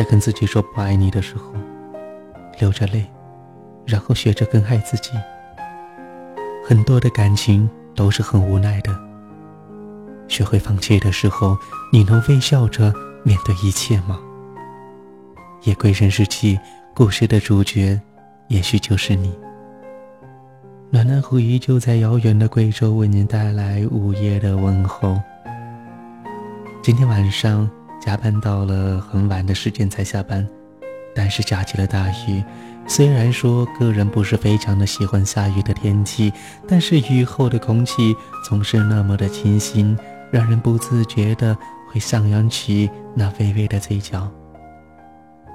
在跟自己说不爱你的时候，流着泪，然后学着更爱自己。很多的感情都是很无奈的。学会放弃的时候，你能微笑着面对一切吗？夜归人世记故事的主角，也许就是你。暖暖虎依旧在遥远的贵州为您带来午夜的问候。今天晚上加班到了很晚的时间才下班，但是下起了大雨。虽然说个人不是非常的喜欢下雨的天气，但是雨后的空气总是那么的清新，让人不自觉的会上扬起那微微的嘴角。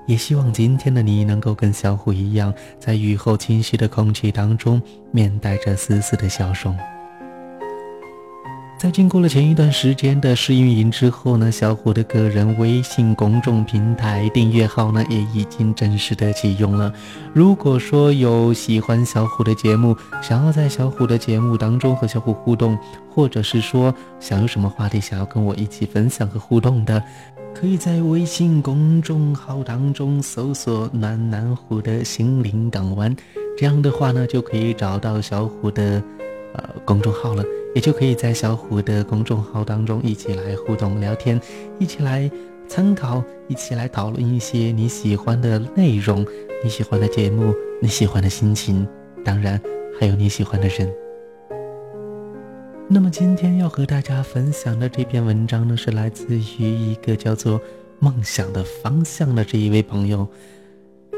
也希望今天的你能够跟小虎一样，在雨后清晰的空气当中，面带着丝丝的笑容。在经过了前一段时间的试运营之后呢，小虎的个人微信公众平台订阅号呢也已经正式的启用了。如果说有喜欢小虎的节目，想要在小虎的节目当中和小虎互动，或者是说想有什么话题想要跟我一起分享和互动的，可以在微信公众号当中搜索“暖暖虎的心灵港湾”，这样的话呢就可以找到小虎的呃公众号了。也就可以在小虎的公众号当中一起来互动聊天，一起来参考，一起来讨论一些你喜欢的内容、你喜欢的节目、你喜欢的心情，当然还有你喜欢的人。那么今天要和大家分享的这篇文章呢，是来自于一个叫做“梦想的方向”的这一位朋友。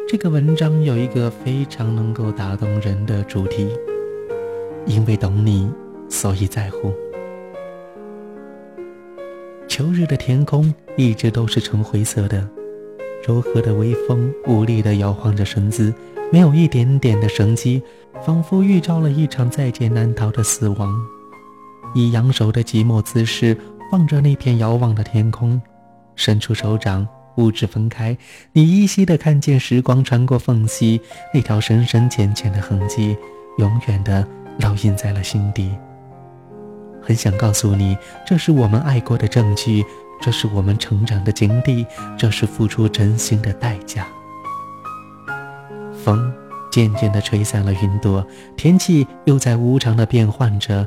这个文章有一个非常能够打动人的主题，因为懂你。所以在乎。秋日的天空一直都是橙灰色的，柔和的微风无力地摇晃着身子，没有一点点的生机，仿佛预兆了一场在劫难逃的死亡。以扬手的寂寞姿势望着那片遥望的天空，伸出手掌，五指分开，你依稀地看见时光穿过缝隙，那条深深浅浅的痕迹，永远地烙印在了心底。很想告诉你，这是我们爱过的证据，这是我们成长的经历，这是付出真心的代价。风渐渐地吹散了云朵，天气又在无常地变换着。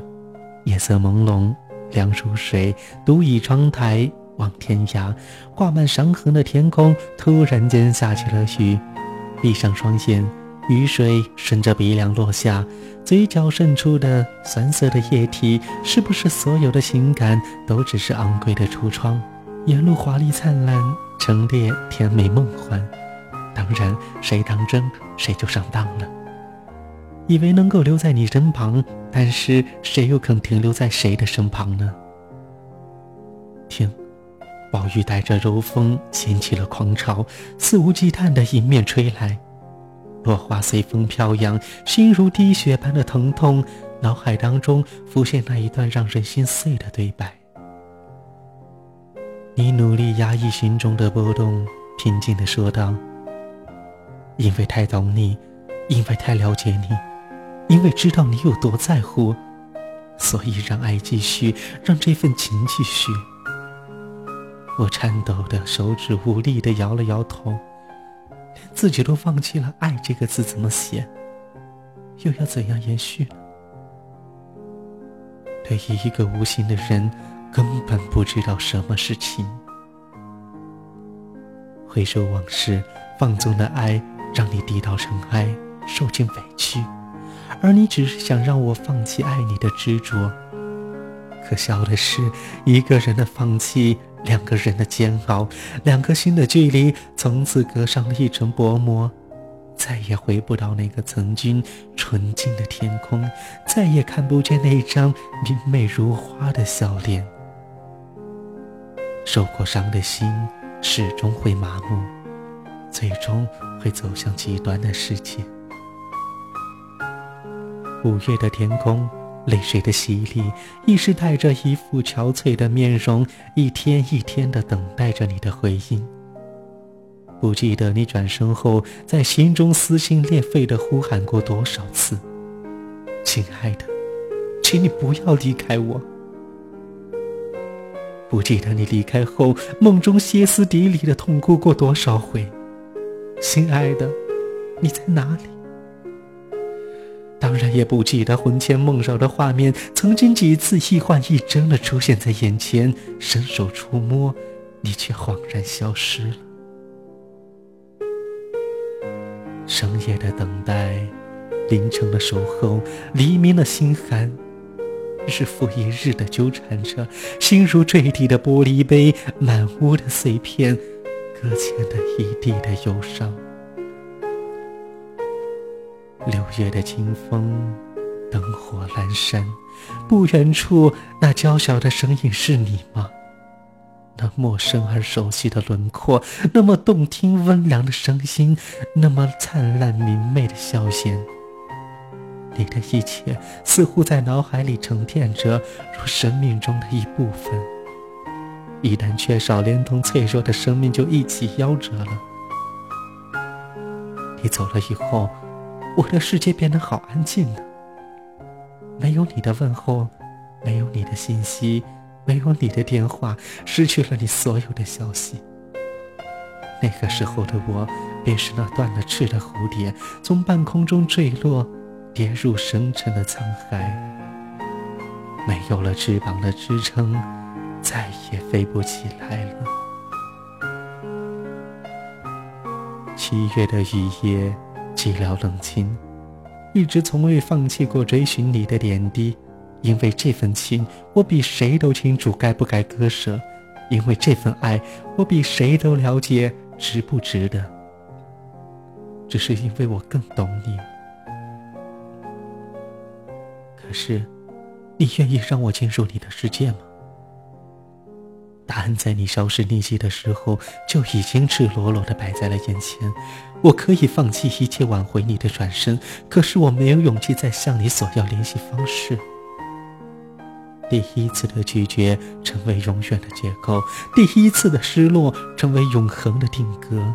夜色朦胧，凉如水，独倚窗台望天涯。挂满伤痕的天空，突然间下起了雨。闭上双眼，雨水顺着鼻梁落下。嘴角渗出的酸涩的液体，是不是所有的情感都只是昂贵的橱窗？沿路华丽灿烂，陈列甜美梦幻。当然，谁当真，谁就上当了。以为能够留在你身旁，但是谁又肯停留在谁的身旁呢？听，暴雨带着柔风掀起了狂潮，肆无忌惮的迎面吹来。落花随风飘扬，心如滴血般的疼痛。脑海当中浮现那一段让人心碎的对白。你努力压抑心中的波动，平静地说道：“因为太懂你，因为太了解你，因为知道你有多在乎，所以让爱继续，让这份情继续。”我颤抖的手指无力地摇了摇头。自己都放弃了，爱这个字怎么写？又要怎样延续呢？对于一个无心的人，根本不知道什么是情。回首往事，放纵的爱让你低到尘埃，受尽委屈，而你只是想让我放弃爱你的执着。可笑的是，一个人的放弃。两个人的煎熬，两颗心的距离，从此隔上了一层薄膜，再也回不到那个曾经纯净的天空，再也看不见那张明媚如花的笑脸。受过伤的心始终会麻木，最终会走向极端的世界。五月的天空。泪水的洗礼，亦是带着一副憔悴的面容，一天一天的等待着你的回应。不记得你转身后，在心中撕心裂肺的呼喊过多少次：“亲爱的，请你不要离开我。”不记得你离开后梦中歇斯底里的痛哭过多少回。亲爱的，你在哪里？当然也不记得魂牵梦绕的画面，曾经几次一幻一真的出现在眼前，伸手触摸，你却恍然消失了。深夜的等待，凌晨的守候，黎明的心寒，日复一日的纠缠着，心如坠地的玻璃杯，满屋的碎片，搁浅的一地的忧伤。六月的清风，灯火阑珊，不远处那娇小的身影是你吗？那陌生而熟悉的轮廓，那么动听温良的声音，那么灿烂明媚的笑颜。你的一切似乎在脑海里沉淀着，如生命中的一部分。一旦缺少，连同脆弱的生命就一起夭折了。你走了以后。我的世界变得好安静呢，没有你的问候，没有你的信息，没有你的电话，失去了你所有的消息。那个时候的我，便是那断了翅的蝴蝶，从半空中坠落，跌入深沉的沧海，没有了翅膀的支撑，再也飞不起来了。七月的雨夜。寂寥冷清，一直从未放弃过追寻你的点滴，因为这份情，我比谁都清楚该不该割舍；因为这份爱，我比谁都了解值不值得。只是因为我更懂你。可是，你愿意让我进入你的世界吗？答案在你消失匿迹的时候就已经赤裸裸的摆在了眼前。我可以放弃一切挽回你的转身，可是我没有勇气再向你索要联系方式。第一次的拒绝成为永远的借口，第一次的失落成为永恒的定格。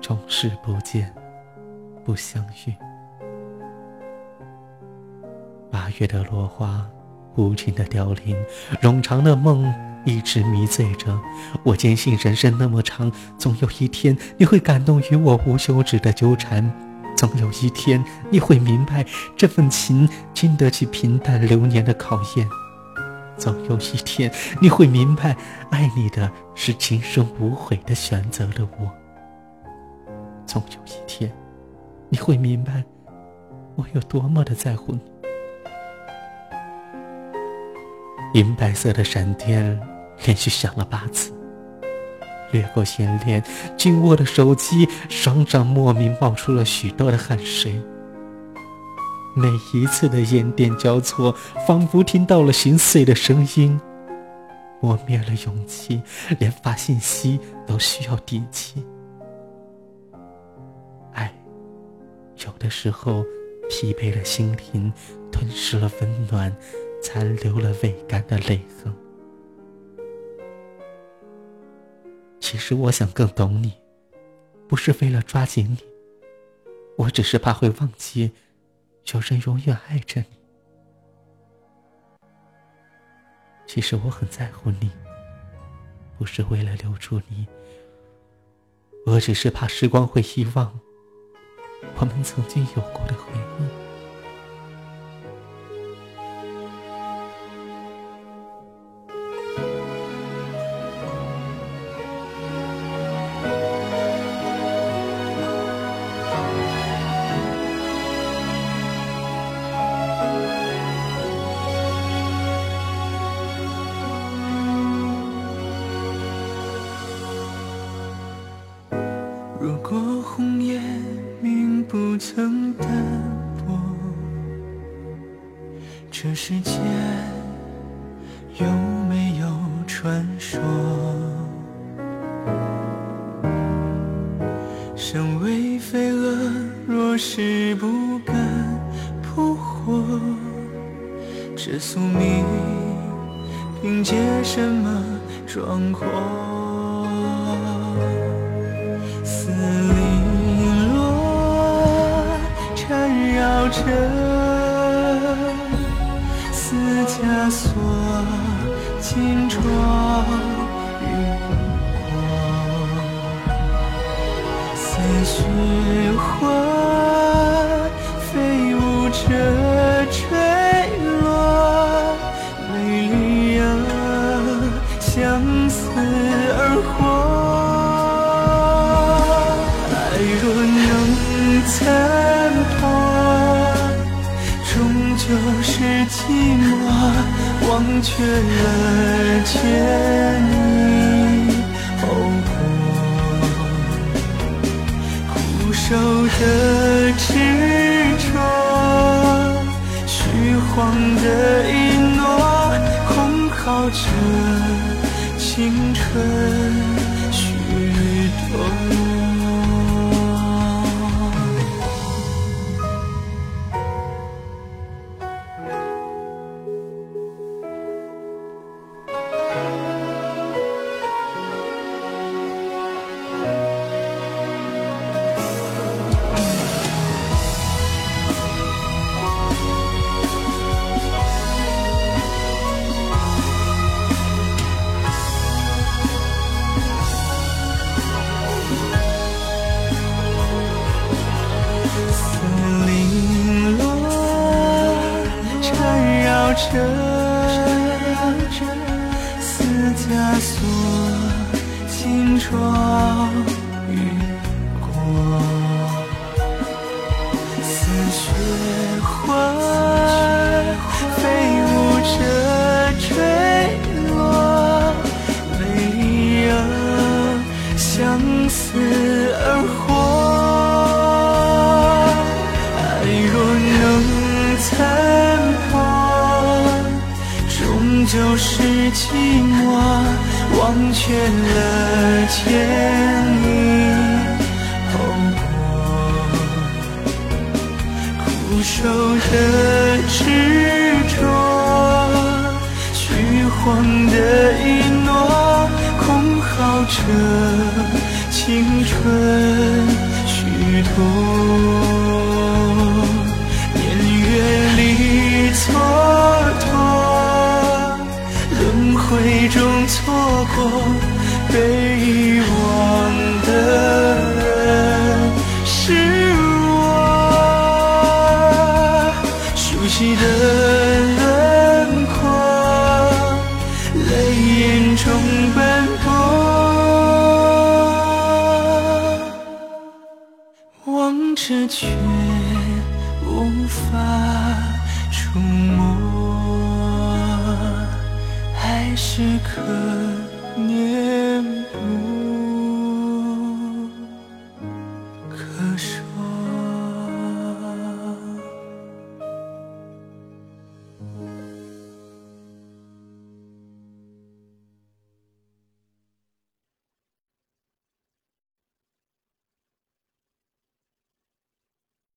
终是不见，不相遇。八月的落花，无情的凋零，冗长的梦。一直迷醉着，我坚信人生那么长，总有一天你会感动于我无休止的纠缠，总有一天你会明白这份情经得起平淡流年的考验，总有一天你会明白爱你的是今生无悔的选择的我，总有一天你会明白我有多么的在乎你。银白色的闪电连续响了八次，掠过线链，紧握的手机，双掌莫名冒出了许多的汗水。每一次的烟电交错，仿佛听到了心碎的声音，磨灭了勇气，连发信息都需要底气。爱，有的时候疲惫了心灵，吞噬了温暖。残留了未干的泪痕。其实我想更懂你，不是为了抓紧你，我只是怕会忘记，有人永远爱着你。其实我很在乎你，不是为了留住你，我只是怕时光会遗忘我们曾经有过的回忆。世间有没有传说？身为飞蛾，若是不敢扑火，这宿命凭借什么壮阔？着，枷锁，金装玉光，似雪花飞舞着。忘却了见你。后果，苦守的执着，虚晃的一诺，空耗着青春。着似枷锁，轻装寂寞，忘却了前因后果，苦守的执着，虚晃的一诺，空耗着青春虚度，年月里蹉被遗忘的人是我，熟悉的轮廓，泪眼中奔波，望着却无法触摸。还是可念不